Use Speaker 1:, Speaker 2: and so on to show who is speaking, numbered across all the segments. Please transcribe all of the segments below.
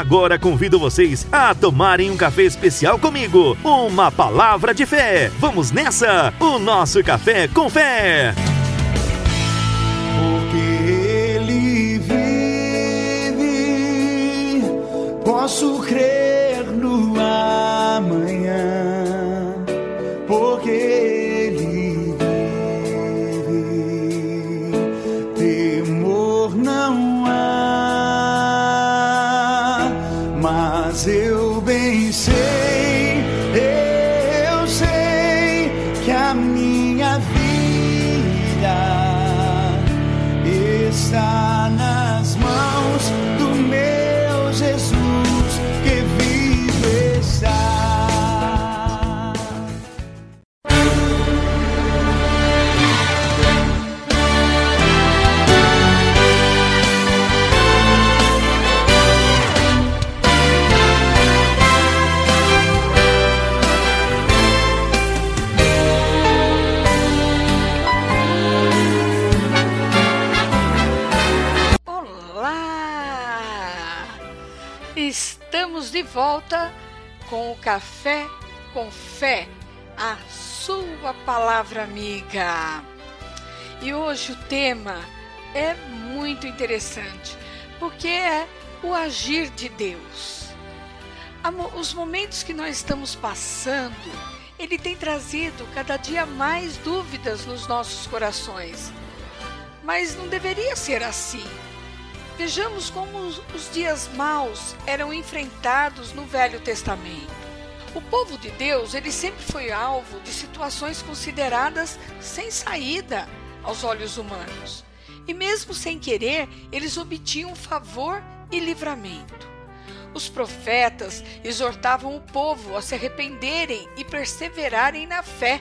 Speaker 1: Agora convido vocês a tomarem um café especial comigo. Uma palavra de fé. Vamos nessa? O nosso café com fé.
Speaker 2: De volta com o Café com Fé, a sua palavra amiga. E hoje o tema é muito interessante, porque é o agir de Deus. Os momentos que nós estamos passando, ele tem trazido cada dia mais dúvidas nos nossos corações. Mas não deveria ser assim. Vejamos como os, dias maus eram enfrentados no Velho Testamento. O povo de Deus, ele sempre foi alvo de situações consideradas sem saída aos olhos humanos. E mesmo sem querer, eles obtinham favor e livramento. Os profetas exortavam o povo a se arrependerem e perseverarem na fé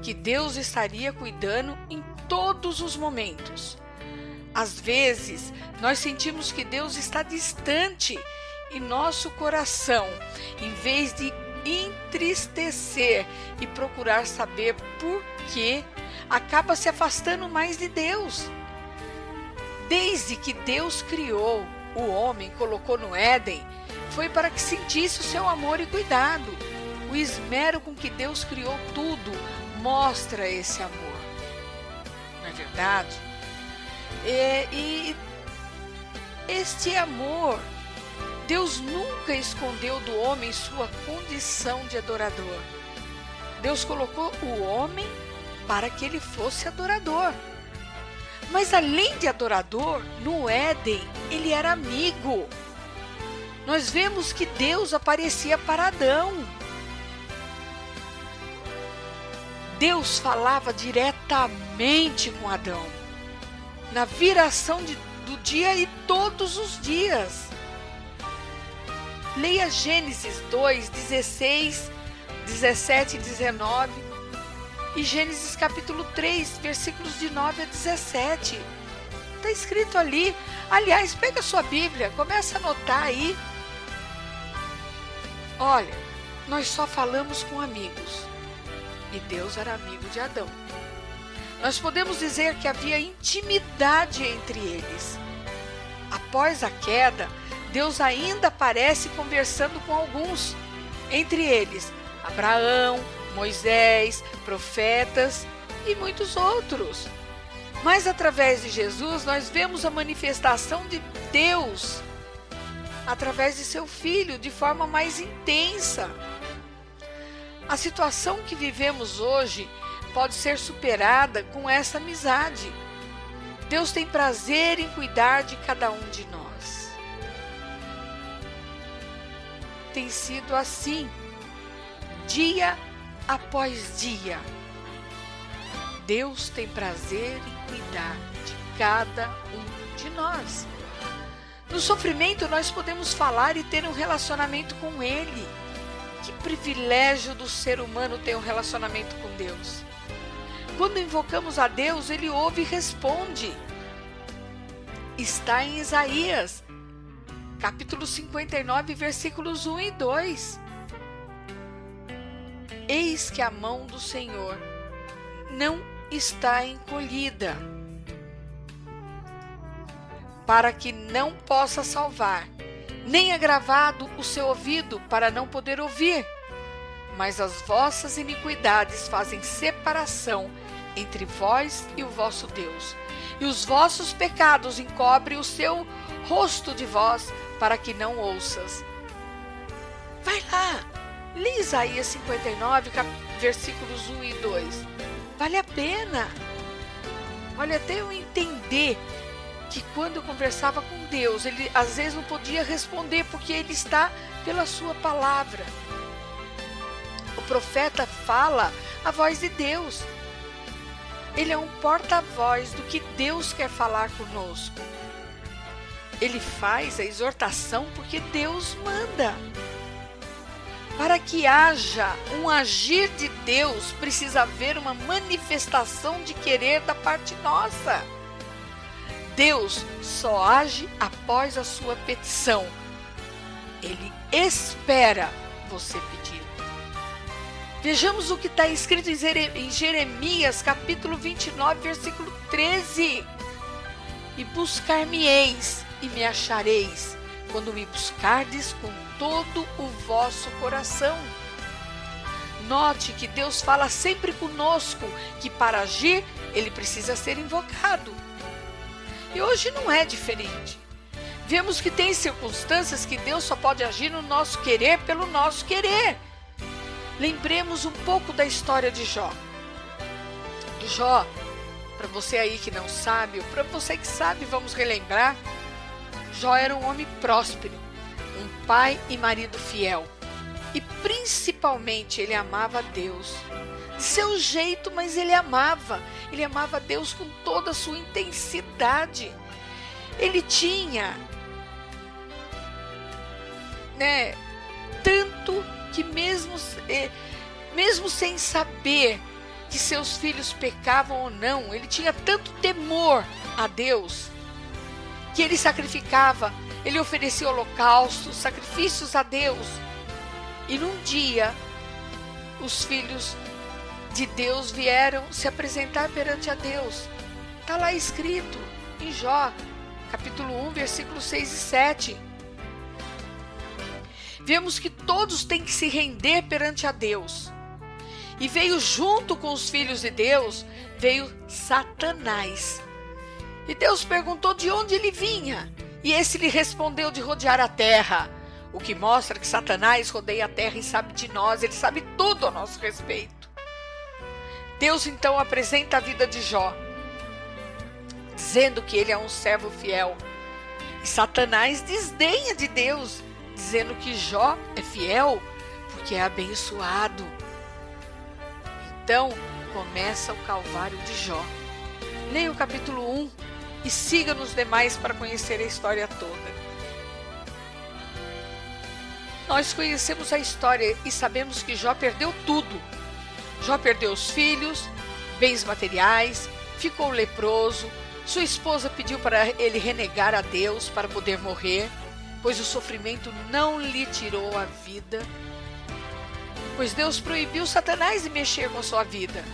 Speaker 2: que Deus estaria cuidando em todos os momentos. Às vezes, nós sentimos que Deus está distante e nosso coração, em vez de entristecer e procurar saber por quê, acaba se afastando mais de Deus. Desde que Deus criou o homem, colocou no Éden, foi para que sentisse o seu amor e cuidado. O esmero com que Deus criou tudo mostra esse amor. Não é verdade? É, e este amor, Deus nunca escondeu do homem sua condição de adorador. Deus colocou o homem para que ele fosse adorador. Mas além de adorador, no Éden, ele era amigo. Nós vemos que Deus aparecia para Adão. Deus falava diretamente com Adão na viração de, do dia e todos os dias. Leia Gênesis 2, 16, 17 e 19 e Gênesis capítulo 3, versículos de 9 a 17. Está escrito ali. Aliás, pega a sua Bíblia, começa a anotar aí. Olha, nós só falamos com amigos. E Deus era amigo de Adão. Nós podemos dizer que havia intimidade entre eles. Após a queda, Deus ainda aparece conversando com alguns, entre eles Abraão, Moisés, profetas e muitos outros. Mas através de Jesus, nós vemos a manifestação de Deus através de seu filho de forma mais intensa. A situação que vivemos hoje pode ser superada com essa amizade. Deus tem prazer em cuidar de cada um de nós. Tem sido assim, dia após dia. Deus tem prazer em cuidar de cada um de nós. No sofrimento, nós podemos falar e ter um relacionamento com Ele. Que privilégio do ser humano ter um relacionamento com Deus. Quando invocamos a Deus, Ele ouve e responde. Está em Isaías, capítulo 59, versículos 1 e 2. Eis que a mão do Senhor não está encolhida, para que não possa salvar, nem agravado o seu ouvido para não poder ouvir. Mas as vossas iniquidades fazem separação entre vós e o vosso Deus, e os vossos pecados encobrem o seu rosto de vós, para que não ouças. Vai lá, lê Isaías 59, versículos 1 e 2. Vale a pena. Olha, até eu entender que quando eu conversava com Deus, ele às vezes não podia responder porque ele está pela sua palavra. O profeta fala a voz de Deus. Ele é um porta-voz do que Deus quer falar conosco. Ele faz a exortação porque Deus manda. Para que haja um agir de Deus, precisa haver uma manifestação de querer da parte nossa. Deus só age após a sua petição. Ele espera você pedir. Vejamos o que está escrito em Jeremias, capítulo 29, versículo 13. E buscar-me-eis e me achareis, quando me buscardes com todo o vosso coração. Note que Deus fala sempre conosco que para agir ele precisa ser invocado. E hoje não é diferente. Vemos que tem circunstâncias que Deus só pode agir no nosso querer pelo nosso querer. Lembremos um pouco da história de Jó. Jó, para você aí que não sabe, ou para você que sabe, vamos relembrar. Jó era um homem próspero, um pai e marido fiel. E principalmente ele amava Deus seu jeito, mas ele amava. Ele amava Deus com toda a sua intensidade. Ele tinha, né, tanto que mesmo, eh, mesmo sem saber que seus filhos pecavam ou não, ele tinha tanto temor a Deus que ele sacrificava, ele oferecia holocaustos, sacrifícios a Deus. E num dia, os filhos de Deus vieram se apresentar perante a Deus. Está lá escrito em Jó, capítulo 1, versículos 6 e 7. Vemos que todos têm que se render perante a Deus. E veio junto com os filhos de Deus, veio Satanás. E Deus perguntou de onde ele vinha. E esse lhe respondeu de rodear a terra. O que mostra que Satanás rodeia a terra e sabe de nós, ele sabe tudo a nosso respeito. Deus então apresenta a vida de Jó, dizendo que ele é um servo fiel. E Satanás desdenha de Deus, dizendo que Jó é fiel porque é abençoado. Então começa o Calvário de Jó. Leia o capítulo 1 e siga nos demais para conhecer a história toda. Nós conhecemos a história e sabemos que Jó perdeu tudo Jó perdeu os filhos, bens materiais, ficou leproso. Sua esposa pediu para ele renegar a Deus para poder morrer, pois o sofrimento não lhe tirou a vida. Pois Deus proibiu Satanás de mexer com sua vida.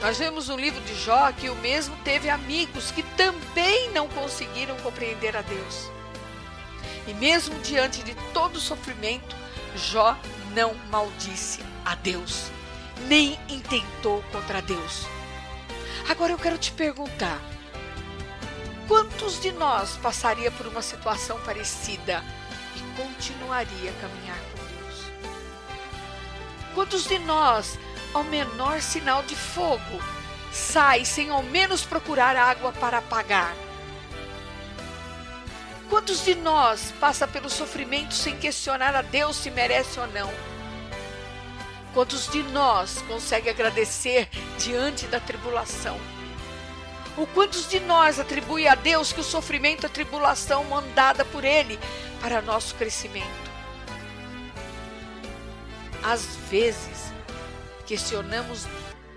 Speaker 2: Nós vemos no livro de Jó que o mesmo teve amigos que também não conseguiram compreender a Deus. E mesmo diante de todo o sofrimento, Jó não maldisse a Deus nem intentou contra Deus. Agora eu quero te perguntar: quantos de nós passaria por uma situação parecida e continuaria a caminhar com Deus? Quantos de nós, ao menor sinal de fogo, sai sem ao menos procurar água para apagar? Quantos de nós passa pelo sofrimento sem questionar a Deus se merece ou não? Quantos de nós consegue agradecer diante da tribulação? Ou quantos de nós atribui a Deus que o sofrimento, a tribulação mandada por Ele para nosso crescimento? Às vezes, questionamos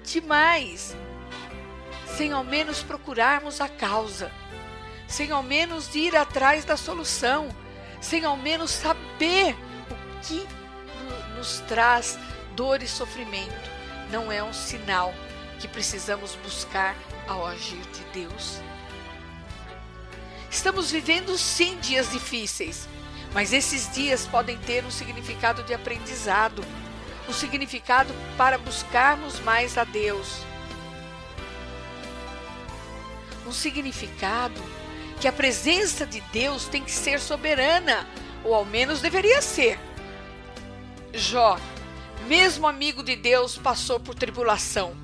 Speaker 2: demais, sem ao menos procurarmos a causa, sem ao menos ir atrás da solução, sem ao menos saber o que nos traz dor e sofrimento não é um sinal que precisamos buscar ao agir de Deus. Estamos vivendo sim dias difíceis, Mas esses dias podem ter um significado de aprendizado, um significado para buscarmos mais a Deus. Um significado que a presença de Deus tem que ser soberana, ou ao menos deveria ser. Jó, mesmo amigo de Deus, passou por tribulação,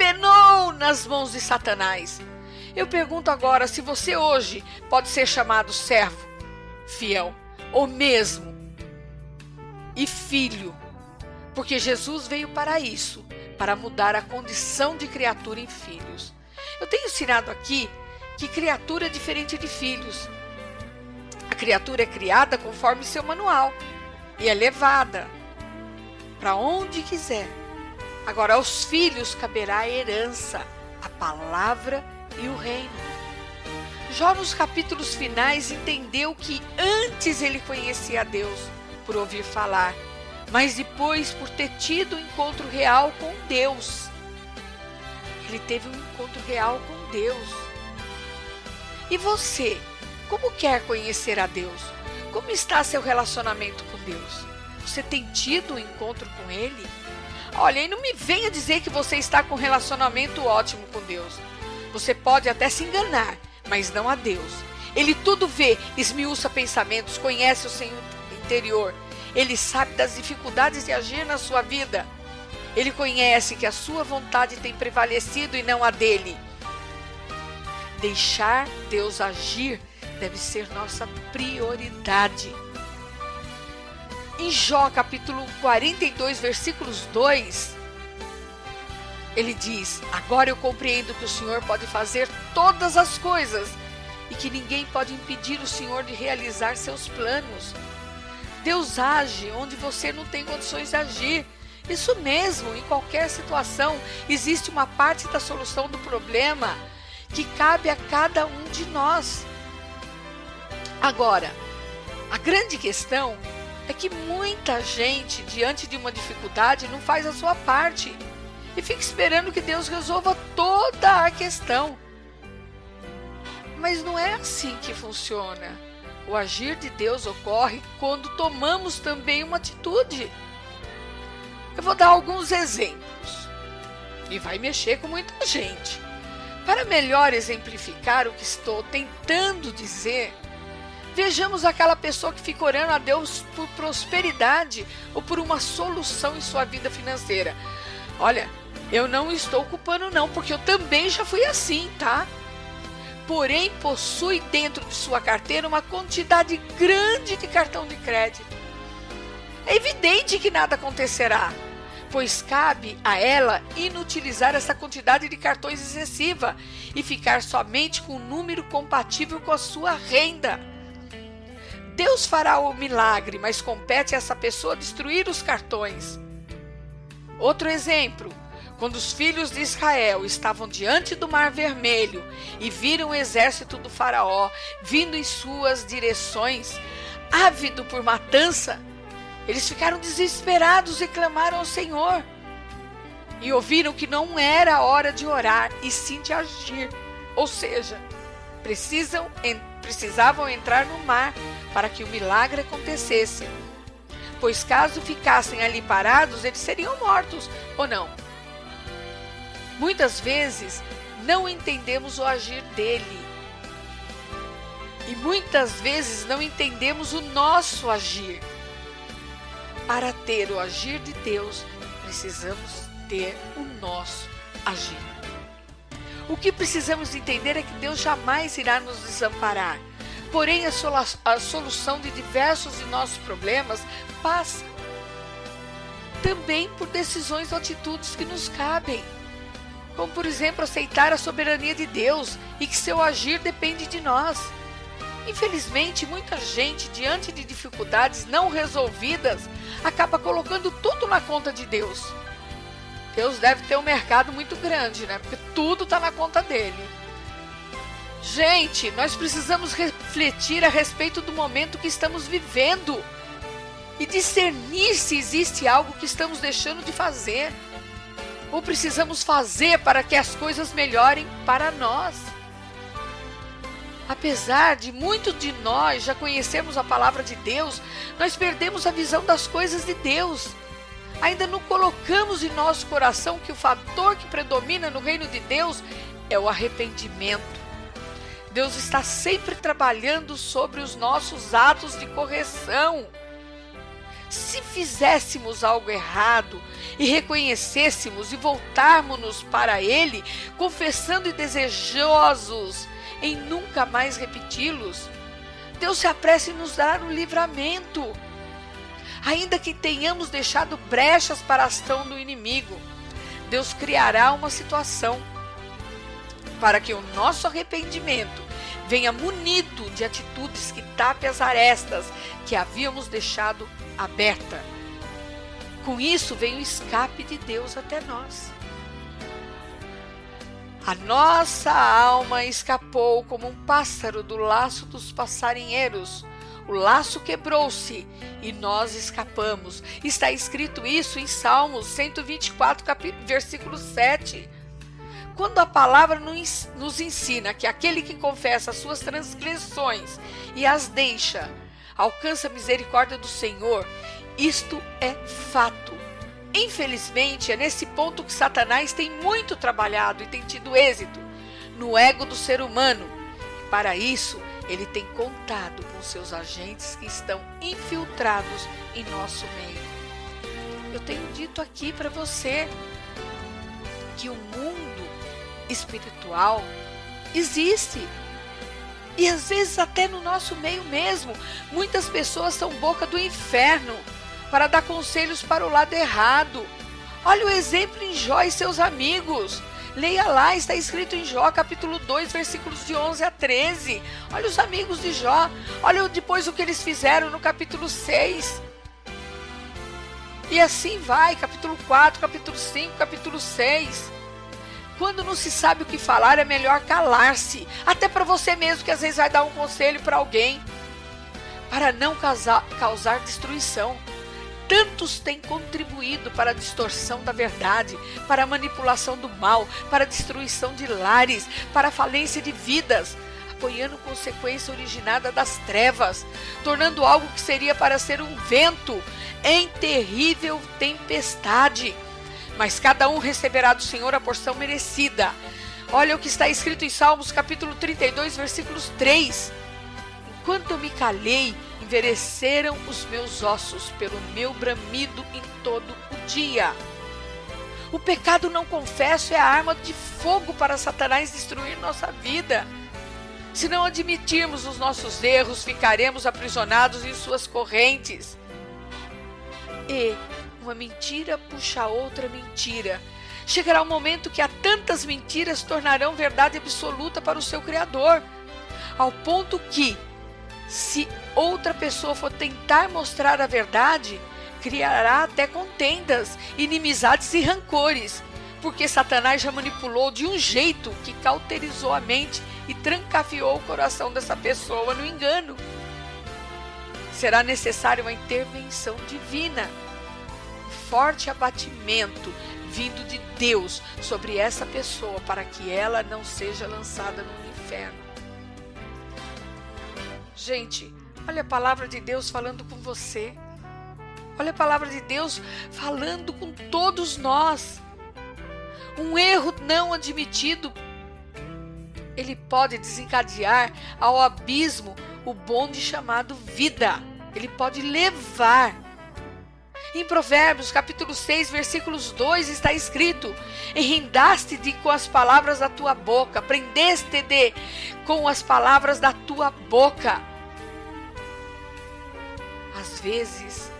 Speaker 2: penou nas mãos de Satanás. Eu pergunto agora se você hoje pode ser chamado servo, fiel, ou mesmo e filho, porque Jesus veio para isso, para mudar a condição de criatura em filhos. Eu tenho ensinado aqui que criatura é diferente de filhos. A criatura é criada conforme seu manual e é levada para onde quiser. Agora, aos filhos caberá a herança, a palavra e o reino. Jó, nos capítulos finais, entendeu que antes ele conhecia a Deus por ouvir falar, mas depois por ter tido um encontro real com Deus. Ele teve um encontro real com Deus. E você, como quer conhecer a Deus? Como está seu relacionamento com Deus? Você tem tido um encontro com Ele? Olha, e não me venha dizer que você está com um relacionamento ótimo com Deus. Você pode até se enganar, mas não a Deus. Ele tudo vê, esmiuça pensamentos, conhece o seu interior. Ele sabe das dificuldades de agir na sua vida. Ele conhece que a sua vontade tem prevalecido e não a dele. Deixar Deus agir deve ser nossa prioridade. Em Jó capítulo 42, versículos 2, ele diz: Agora eu compreendo que o Senhor pode fazer todas as coisas e que ninguém pode impedir o Senhor de realizar seus planos. Deus age onde você não tem condições de agir. Isso mesmo, em qualquer situação, existe uma parte da solução do problema que cabe a cada um de nós. Agora, a grande questão é que muita gente, diante de uma dificuldade, não faz a sua parte e fica esperando que Deus resolva toda a questão. Mas não é assim que funciona. O agir de Deus ocorre quando tomamos também uma atitude. Eu vou dar alguns exemplos e vai mexer com muita gente. Para melhor exemplificar o que estou tentando dizer, vejamos aquela pessoa que fica orando a Deus por prosperidade ou por uma solução em sua vida financeira. Olha, eu não estou culpando não, porque eu também já fui assim, tá? Porém, possui dentro de sua carteira uma quantidade grande de cartão de crédito. É evidente que nada acontecerá pois cabe a ela inutilizar essa quantidade de cartões excessiva e ficar somente com um número compatível com a sua renda. Deus fará o milagre, mas compete a essa pessoa destruir os cartões. Outro exemplo: quando os filhos de Israel estavam diante do Mar Vermelho e viram o exército do Faraó vindo em suas direções, ávido por matança, eles ficaram desesperados e clamaram ao Senhor. E ouviram que não era hora de orar, e sim de agir. Ou seja, precisam, precisavam entrar no mar para que o milagre acontecesse. Pois caso ficassem ali parados, eles seriam mortos, ou não? Muitas vezes não entendemos o agir dele. E muitas vezes não entendemos o nosso agir. Para ter o agir de Deus, precisamos ter o nosso agir. O que precisamos entender é que Deus jamais irá nos desamparar. Porém, a, solução de diversos de nossos problemas passa também por decisões ou atitudes que nos cabem. Como, por exemplo, aceitar a soberania de Deus e que seu agir depende de nós. Infelizmente, muita gente, diante de dificuldades não resolvidas, acaba colocando tudo na conta de Deus. Deus deve ter um mercado muito grande, né? Porque tudo está na conta dele. Gente, nós precisamos refletir a respeito do momento que estamos vivendo e discernir se existe algo que estamos deixando de fazer ou precisamos fazer para que as coisas melhorem para nós. Apesar de muitos de nós já conhecermos a palavra de Deus, nós perdemos a visão das coisas de Deus. Ainda não colocamos em nosso coração que o fator que predomina no reino de Deus é o arrependimento. Deus está sempre trabalhando sobre os nossos atos de correção. Se fizéssemos algo errado e reconhecêssemos e voltarmos para Ele, confessando e desejosos em nunca mais repeti-los, Deus se apressa em nos dar o livramento. Ainda que tenhamos deixado brechas para a ação do inimigo, Deus criará uma situação para que o nosso arrependimento venha munido de atitudes que tape as arestas que havíamos deixado aberta. Com isso vem o escape de Deus até nós. A nossa alma escapou como um pássaro do laço dos passarinheiros. O laço quebrou-se e nós escapamos. Está escrito isso em Salmos 124, versículo 7. Quando a palavra nos ensina que aquele que confessa as suas transgressões e as deixa, alcança a misericórdia do Senhor, isto é fato. Infelizmente, é nesse ponto que Satanás tem muito trabalhado e tem tido êxito no ego do ser humano. Para isso, ele tem contado com seus agentes que estão infiltrados em nosso meio. Eu tenho dito aqui para você que o mundo espiritual existe. E às vezes até no nosso meio mesmo, muitas pessoas são boca do inferno para dar conselhos para o lado errado. Olha o exemplo em Jó e seus amigos. Leia lá, está escrito em Jó, capítulo 2, versículos de 11 a 13. Olha os amigos de Jó. Olha depois o que eles fizeram no capítulo 6. E assim vai, capítulo 4, capítulo 5, capítulo 6. Quando não se sabe o que falar, é melhor calar-se. Até para você mesmo, que às vezes vai dar um conselho para alguém. Para não causar, causar destruição tantos têm contribuído para a distorção da verdade, para a manipulação do mal, para a destruição de lares, para a falência de vidas, apoiando consequência originada das trevas, tornando algo que seria para ser um vento em terrível tempestade. Mas cada um receberá do Senhor a porção merecida. Olha o que está escrito em Salmos capítulo 32, versículos 3. Enquanto eu me calei, envelheceram os meus ossos pelo meu bramido em todo o dia. O pecado não confesso é a arma de fogo para Satanás destruir nossa vida. Se não admitirmos os nossos erros, ficaremos aprisionados em suas correntes. E uma mentira puxa outra mentira. Chegará o um momento que há tantas mentiras tornarão verdade absoluta para o seu Criador, ao ponto que, se outra pessoa for tentar mostrar a verdade, criará até contendas, inimizades e rancores, porque Satanás já manipulou de um jeito que cauterizou a mente e trancafiou o coração dessa pessoa no engano. Será necessária uma intervenção divina, um forte abatimento vindo de Deus sobre essa pessoa para que ela não seja lançada no inferno. Gente, Olha a palavra de Deus falando com você. Olha a palavra de Deus falando com todos nós. Um erro não admitido, ele pode desencadear ao abismo o bonde chamado vida. Ele pode levar. Em Provérbios, capítulo 6, versículos 2 está escrito: Enrendaste-te com as palavras da tua boca, prendeste-te com as palavras da tua boca vezes,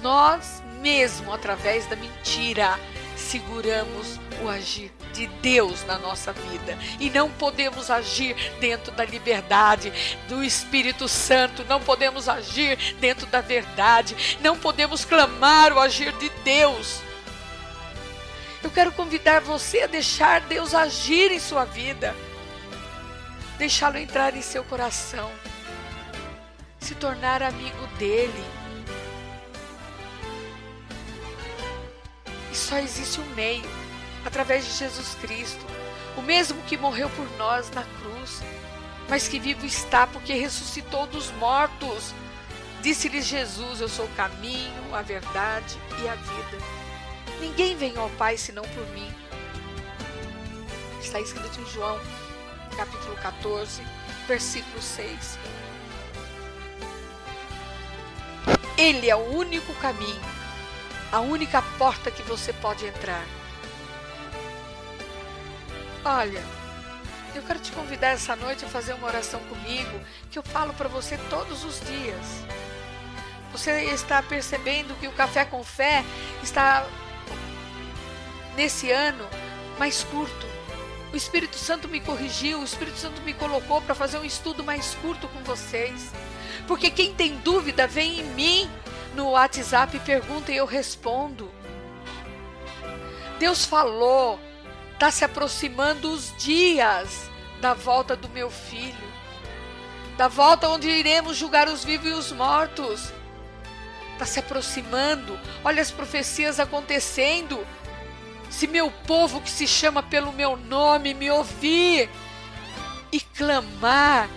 Speaker 2: nós mesmo, através da mentira, seguramos o agir de Deus na nossa vida. E não podemos agir dentro da liberdade do Espírito Santo, não podemos agir dentro da verdade, não podemos clamar o agir de Deus. Eu quero convidar você a deixar Deus agir em sua vida, deixá-lo entrar em seu coração se tornar amigo dele. E só existe um meio, através de Jesus Cristo, o mesmo que morreu por nós na cruz. mas que vivo está porque ressuscitou dos mortos. Disse-lhe Jesus: Eu sou o caminho, a verdade e a vida. Ninguém vem ao Pai senão por mim. Está escrito em João, capítulo 14, versículo 6. Ele é o único caminho, a única porta que você pode entrar. Olha, eu quero te convidar essa noite a fazer uma oração comigo, que eu falo para você todos os dias. Você está percebendo que o Café com Fé está nesse ano mais curto. O Espírito Santo me corrigiu, o Espírito Santo me colocou para fazer um estudo mais curto com vocês. Porque quem tem dúvida, vem em mim no WhatsApp pergunta e eu respondo. Deus falou, está se aproximando os dias da volta do meu filho, da volta onde iremos julgar os vivos e os mortos. Está se aproximando, olha as profecias acontecendo. Se meu povo que se chama pelo meu nome me ouvir e clamar,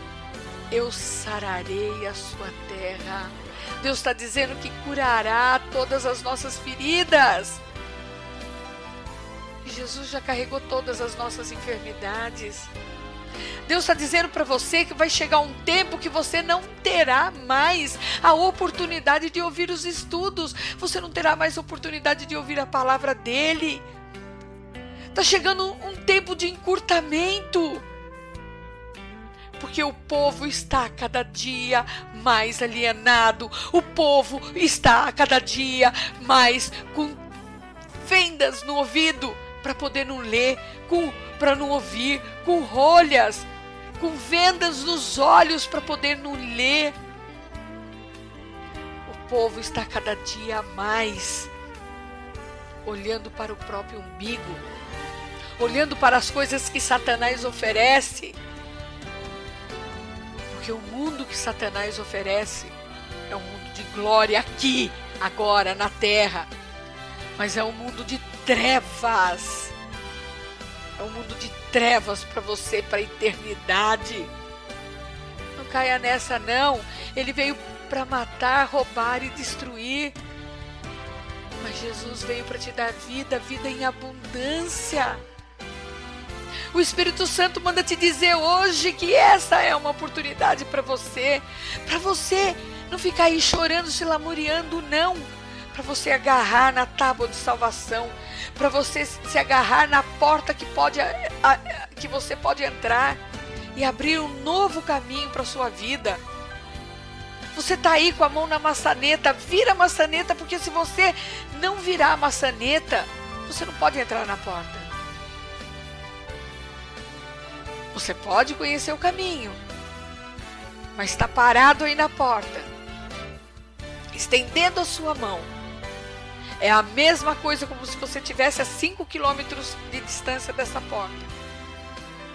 Speaker 2: eu sararei a sua terra. Deus está dizendo que curará todas as nossas feridas. Jesus já carregou todas as nossas enfermidades. Deus está dizendo para você que vai chegar um tempo que você não terá mais a oportunidade de ouvir os estudos, você não terá mais oportunidade de ouvir a palavra dele. Está chegando um tempo de encurtamento porque o povo está cada dia mais alienado, o povo está cada dia mais com fendas no ouvido para poder não ler, com para não ouvir, com rolhas, com vendas nos olhos para poder não ler. O povo está cada dia mais olhando para o próprio umbigo, olhando para as coisas que Satanás oferece porque o mundo que Satanás oferece é um mundo de glória aqui, agora, na terra. Mas é um mundo de trevas. É um mundo de trevas para você, para a eternidade. Não caia nessa, não. Ele veio para matar, roubar e destruir. Mas Jesus veio para te dar vida, vida em abundância. O Espírito Santo manda te dizer hoje que essa é uma oportunidade para você, para você não ficar aí chorando, se lamuriando, não. Para você agarrar na tábua de salvação, para você se agarrar na porta que pode que você pode entrar e abrir um novo caminho para sua vida. Você está aí com a mão na maçaneta, vira a maçaneta, porque se você não virar a maçaneta, você não pode entrar na porta. Você pode conhecer o caminho, mas está parado aí na porta, estendendo a sua mão. É a mesma coisa como se você tivesse a 5 quilômetros de distância dessa porta.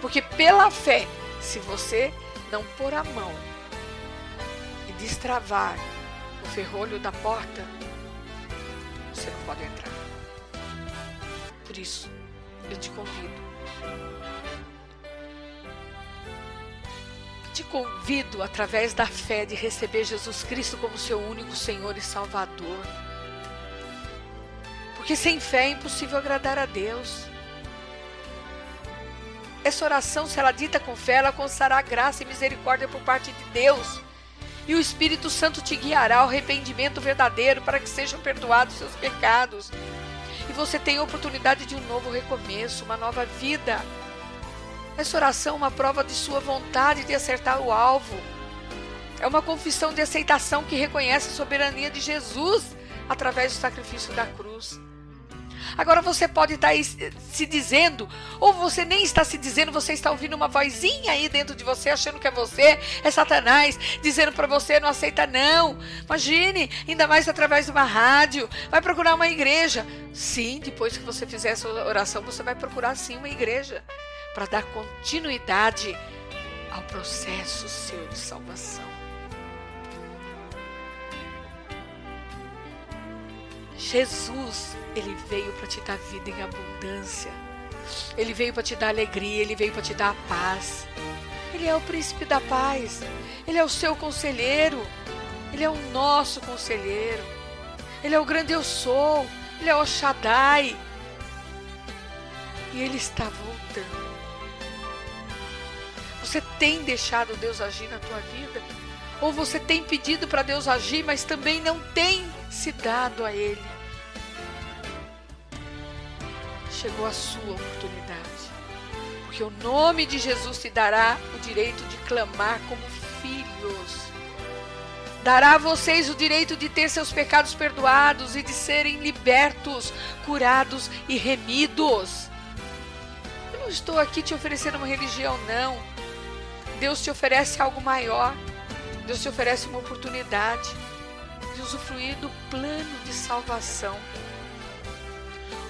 Speaker 2: Porque pela fé, se você não pôr a mão e destravar o ferrolho da porta, você não pode entrar. Por isso, eu te convido te convido, através da fé, de receber Jesus Cristo como seu único Senhor e Salvador. Porque sem fé é impossível agradar a Deus. Essa oração, se ela dita com fé, ela alcançará graça e misericórdia por parte de Deus. E o Espírito Santo te guiará ao arrependimento verdadeiro para que sejam perdoados seus pecados. E você tem a oportunidade de um novo recomeço, uma nova vida. Essa oração é uma prova de sua vontade de acertar o alvo. É uma confissão de aceitação que reconhece a soberania de Jesus através do sacrifício da cruz. Agora você pode estar se dizendo, ou você nem está se dizendo, você está ouvindo uma vozinha aí dentro de você, achando que é você, é Satanás, dizendo para você não aceita não. Imagine, ainda mais através de uma rádio, vai procurar uma igreja. Sim, depois que você fizer essa oração, você vai procurar sim uma igreja para dar continuidade ao processo seu de salvação. Jesus, ele veio para te dar vida em abundância. Ele veio para te dar alegria, ele veio para te dar paz. Ele é o príncipe da paz. Ele é o seu conselheiro. Ele é o nosso conselheiro. Ele é o grande eu sou. Ele é o Shaddai. E ele está voltando. Você tem deixado Deus agir na tua vida? Ou você tem pedido para Deus agir, mas também não tem se dado a Ele? Chegou a sua oportunidade. Porque o nome de Jesus te dará o direito de clamar como filhos. Dará a vocês o direito de ter seus pecados perdoados e de serem libertos, curados e remidos. Eu não estou aqui te oferecendo uma religião, não. Deus te oferece algo maior. Deus te oferece uma oportunidade de usufruir do plano de salvação.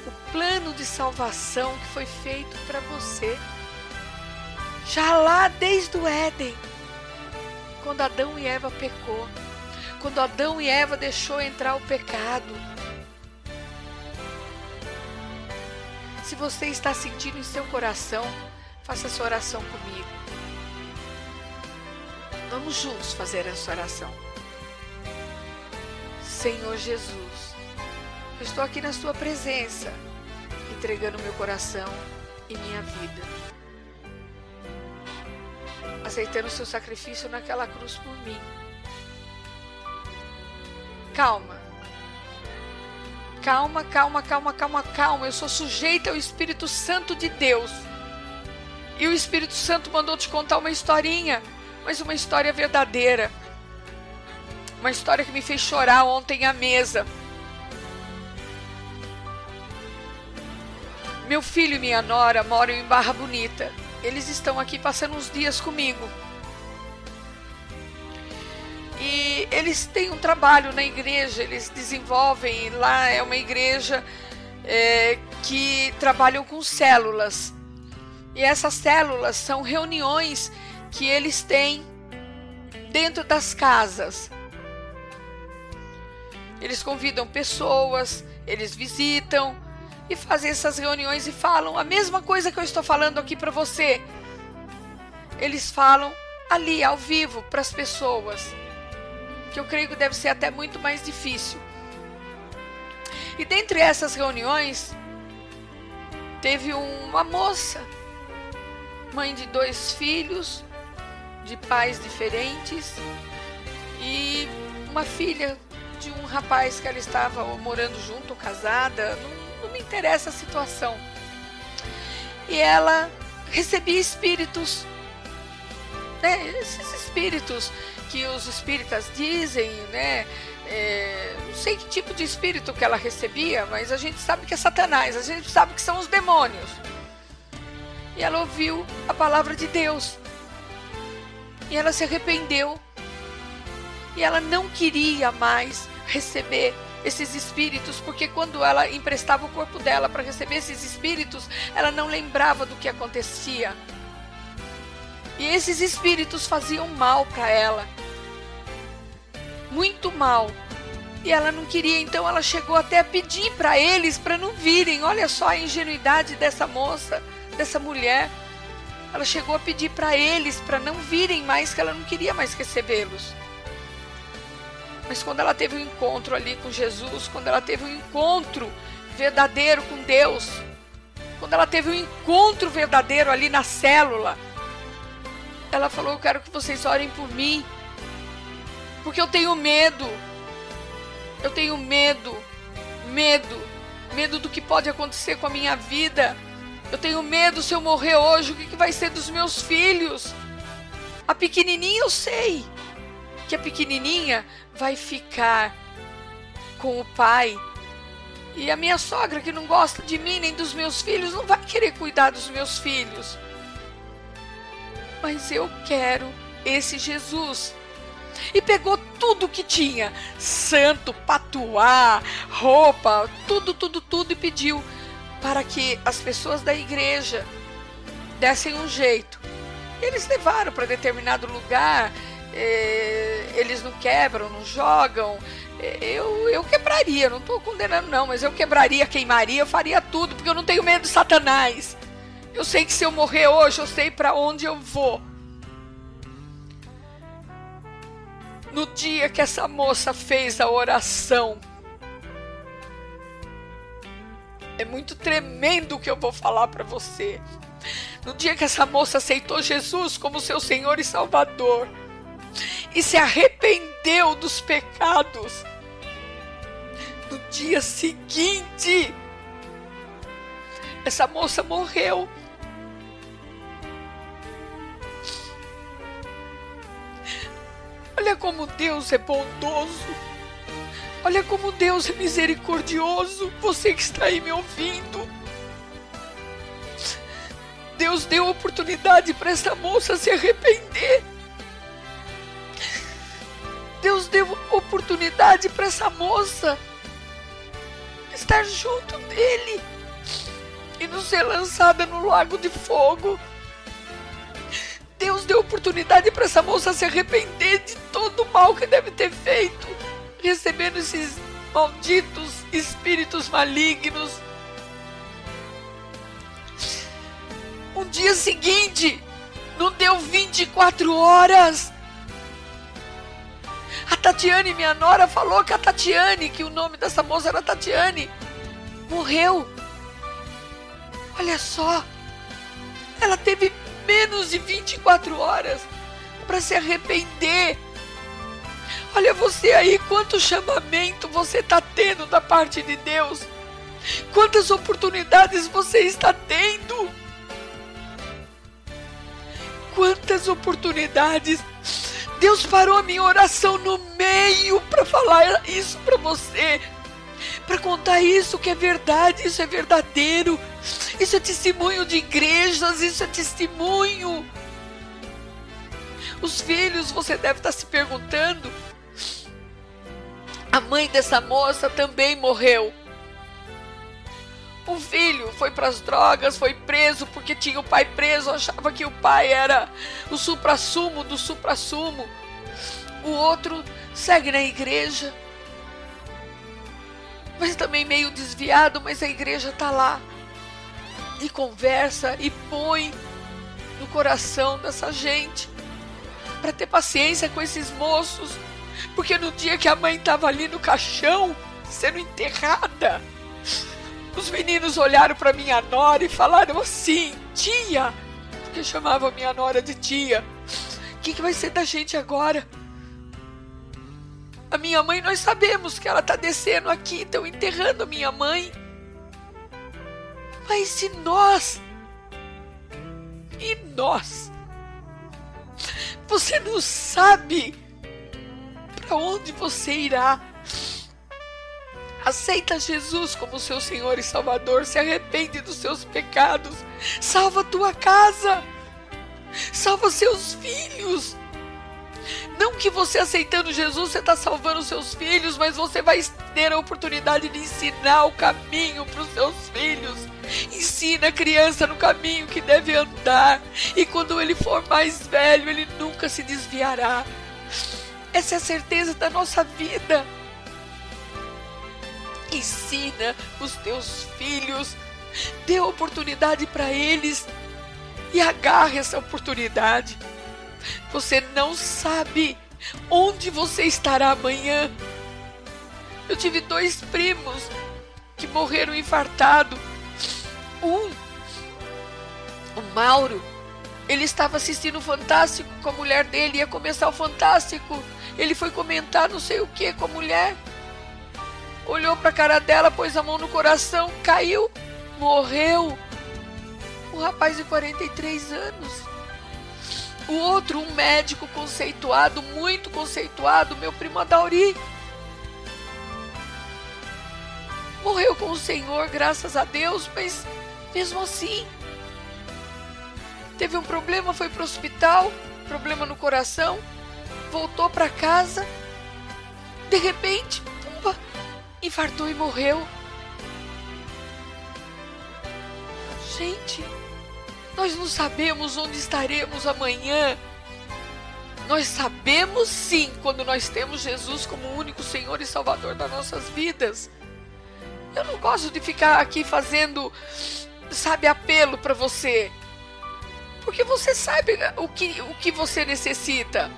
Speaker 2: O plano de salvação que foi feito para você. Já lá desde o Éden, quando Adão e Eva pecou, quando Adão e Eva deixou entrar o pecado. Se você está sentindo em seu coração, faça essa oração comigo. Vamos juntos fazer essa oração. Senhor Jesus, eu estou aqui na Sua presença, entregando meu coração e minha vida. Aceitando o seu sacrifício naquela cruz por mim. Calma. Calma, calma, calma, calma, calma. Eu sou sujeita ao Espírito Santo de Deus. E o Espírito Santo mandou te contar uma historinha, mas uma história verdadeira. Uma história que me fez chorar ontem à mesa. Meu filho e minha nora moram em Barra Bonita. Eles estão aqui passando uns dias comigo. E eles têm um trabalho na igreja, eles desenvolvem, lá é uma igreja é, que trabalham com células. E essas células são reuniões que eles têm dentro das casas. Eles convidam pessoas, eles visitam e fazem essas reuniões e falam a mesma coisa que eu estou falando aqui para você. Eles falam ali ao vivo para as pessoas que eu creio que deve ser até muito mais difícil. E dentre essas reuniões, teve uma moça, mãe de dois filhos, de pais diferentes, e uma filha de um rapaz que ela estava morando junto, casada, não, não me interessa a situação. E ela recebia espíritos, né, esses espíritos que os espíritas dizem, né? É, não sei que tipo de espírito que ela recebia, mas a gente sabe que é Satanás, a gente sabe que são os demônios. E ela ouviu a palavra de Deus. E ela se arrependeu. E ela não queria mais receber esses espíritos, porque quando ela emprestava o corpo dela para receber esses espíritos, ela não lembrava do que acontecia. E esses espíritos faziam mal para ela muito mal. E ela não queria, então ela chegou até a pedir para eles para não virem. Olha só a ingenuidade dessa moça, dessa mulher. Ela chegou a pedir para eles para não virem mais, que ela não queria mais recebê-los. Mas quando ela teve um encontro ali com Jesus, quando ela teve um encontro verdadeiro com Deus, quando ela teve um encontro verdadeiro ali na célula, ela falou: Eu quero que vocês orem por mim porque eu tenho medo. Eu tenho medo. Medo. Medo do que pode acontecer com a minha vida. Eu tenho medo se eu morrer hoje, o que, que vai ser dos meus filhos? A pequenininha eu sei que a pequenininha vai ficar com o pai. E a minha sogra, que não gosta de mim nem dos meus filhos, não vai querer cuidar dos meus filhos. Mas eu quero esse Jesus e pegou tudo que tinha: santo, patuá, roupa, tudo, tudo, tudo e pediu para que as pessoas da igreja dessem um jeito. Eles levaram para determinado lugar, eh, eles não quebram, não jogam. Eh, eu, eu quebraria, não estou condenando, não, mas eu quebraria, queimaria, eu faria tudo, porque eu não tenho medo de Satanás. Eu sei que se eu morrer hoje, eu sei para onde eu vou. No dia que essa moça fez a oração é muito tremendo o que eu vou falar para você. No dia que essa moça aceitou Jesus como seu Senhor e Salvador e se arrependeu dos pecados, no dia seguinte, essa moça morreu. Olha como Deus é bondoso. Olha como Deus é misericordioso. Você que está aí me ouvindo. Deus deu oportunidade para essa moça se arrepender. Deus deu oportunidade para essa moça estar junto dele e não ser lançada no lago de fogo. Deus deu oportunidade para essa moça se arrepender de todo o mal que deve ter feito, recebendo esses malditos espíritos malignos. Um dia seguinte, não deu 24 horas. A Tatiane, minha nora, falou que a Tatiane, que o nome dessa moça era Tatiane, morreu. Olha só, ela teve menos de 24 horas para se arrepender. Olha você aí, quanto chamamento você está tendo da parte de Deus. Quantas oportunidades você está tendo. Quantas oportunidades. Deus parou a minha oração no meio para falar isso para você. Para contar isso que é verdade, isso é verdadeiro. Isso é testemunho de igrejas, isso é testemunho. Os filhos, você deve estar se perguntando. A mãe dessa moça também morreu. Um filho foi para as drogas, foi preso porque tinha o pai preso, achava que o pai era o supra-sumo do supra-sumo. O outro segue na igreja, mas também meio desviado, mas a igreja está lá e conversa e põe no coração dessa gente para ter paciência com esses moços, porque no dia que a mãe estava ali no caixão sendo enterrada, os meninos olharam para minha nora e falaram assim: "Tia", porque chamavam minha nora de tia. O que, que vai ser da gente agora? A minha mãe, nós sabemos que ela está descendo aqui, estão enterrando a minha mãe. Mas se nós. E nós? Você não sabe para onde você irá. Aceita Jesus como seu Senhor e Salvador, se arrepende dos seus pecados, salva tua casa, salva seus filhos. Não que você aceitando Jesus você está salvando seus filhos, mas você vai ter a oportunidade de ensinar o caminho para os seus filhos. Ensina a criança no caminho que deve andar, e quando ele for mais velho, ele nunca se desviará. Essa é a certeza da nossa vida. Ensina os teus filhos, dê oportunidade para eles e agarre essa oportunidade. Você não sabe onde você estará amanhã. Eu tive dois primos que morreram infartado. Um, o Mauro, ele estava assistindo o Fantástico com a mulher dele, ia começar o Fantástico. Ele foi comentar não sei o que com a mulher. Olhou para a cara dela, pôs a mão no coração, caiu, morreu. Um rapaz de 43 anos. O outro, um médico conceituado, muito conceituado, meu primo Adauri. Morreu com o Senhor, graças a Deus, mas mesmo assim. Teve um problema, foi para o hospital, problema no coração, voltou para casa. De repente, pumba, infartou e morreu. Gente, nós não sabemos onde estaremos amanhã. Nós sabemos sim quando nós temos Jesus como o único Senhor e Salvador das nossas vidas. Eu não gosto de ficar aqui fazendo, sabe, apelo para você. Porque você sabe o que, o que você necessita.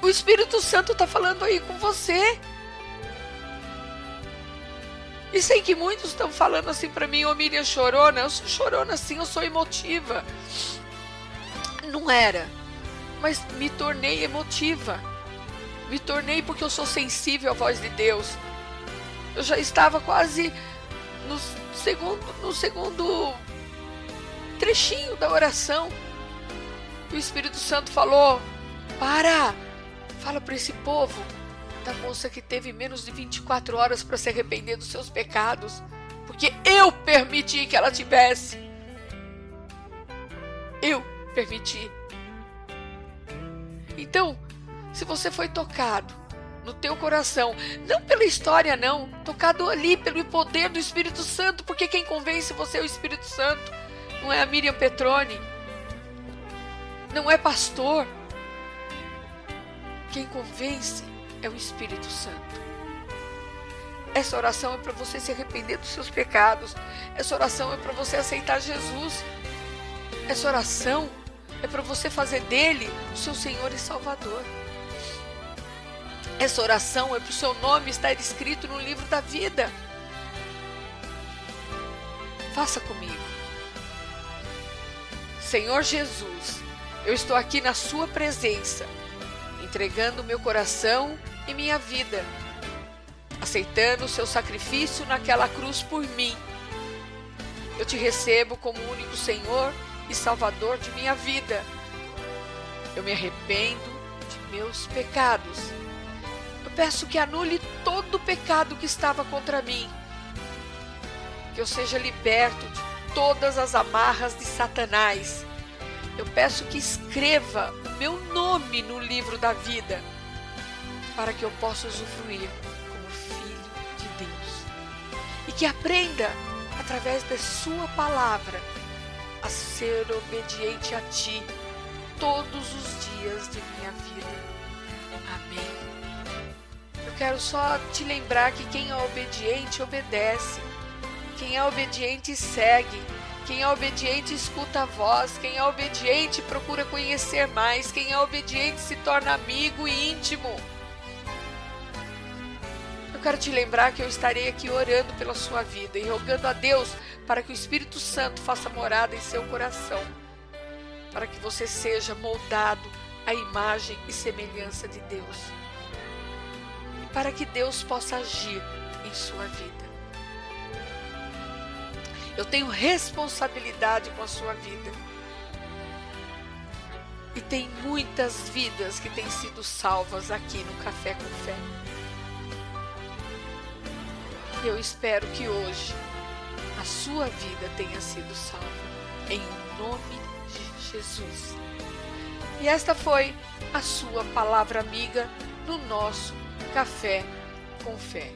Speaker 2: O Espírito Santo está falando aí com você. E sei que muitos estão falando assim para mim, ô oh, Miriam chorona, eu sou chorona sim, eu sou emotiva. Não era, mas me tornei emotiva. Me tornei porque eu sou sensível à voz de Deus. Eu já estava quase no segundo, no segundo trechinho da oração. O Espírito Santo falou: Para! Fala para esse povo da moça que teve menos de 24 horas para se arrepender dos seus pecados, porque eu permiti que ela tivesse. Eu permiti. Então, se você foi tocado no teu coração, não pela história não, tocado ali pelo poder do Espírito Santo, porque quem convence você é o Espírito Santo, não é a Miriam Petroni, não é pastor. Quem convence é o Espírito Santo. Essa oração é para você se arrepender dos seus pecados. Essa oração é para você aceitar Jesus. Essa oração é para você fazer dele o seu Senhor e Salvador. Essa oração é para o seu nome estar escrito no livro da vida. Faça comigo. Senhor Jesus, eu estou aqui na Sua presença, entregando meu coração e minha vida, aceitando o seu sacrifício naquela cruz por mim. Eu te recebo como único Senhor e Salvador de minha vida. Eu me arrependo de meus pecados. Eu peço que anule todo o pecado que estava contra mim. Que eu seja liberto de todas as amarras de Satanás. Eu peço que escreva o meu nome no livro da vida para que eu possa usufruir como filho de Deus. E que aprenda, através da Sua palavra, a ser obediente a Ti todos os dias de minha vida. Amém. Eu quero só te lembrar que quem é obediente obedece. Quem é obediente segue. Quem é obediente escuta a voz, quem é obediente procura conhecer mais, quem é obediente se torna amigo e íntimo. Quero te lembrar que eu estarei aqui orando pela sua vida e rogando a Deus para que o Espírito Santo faça morada em seu coração, para que você seja moldado à imagem e semelhança de Deus, e para que Deus possa agir em sua vida. Eu tenho responsabilidade com a sua vida. E tem muitas vidas que têm sido salvas aqui no Café com Fé. Eu espero que hoje a sua vida tenha sido salva. Em nome de Jesus. E esta foi a sua palavra amiga no nosso Café com Fé.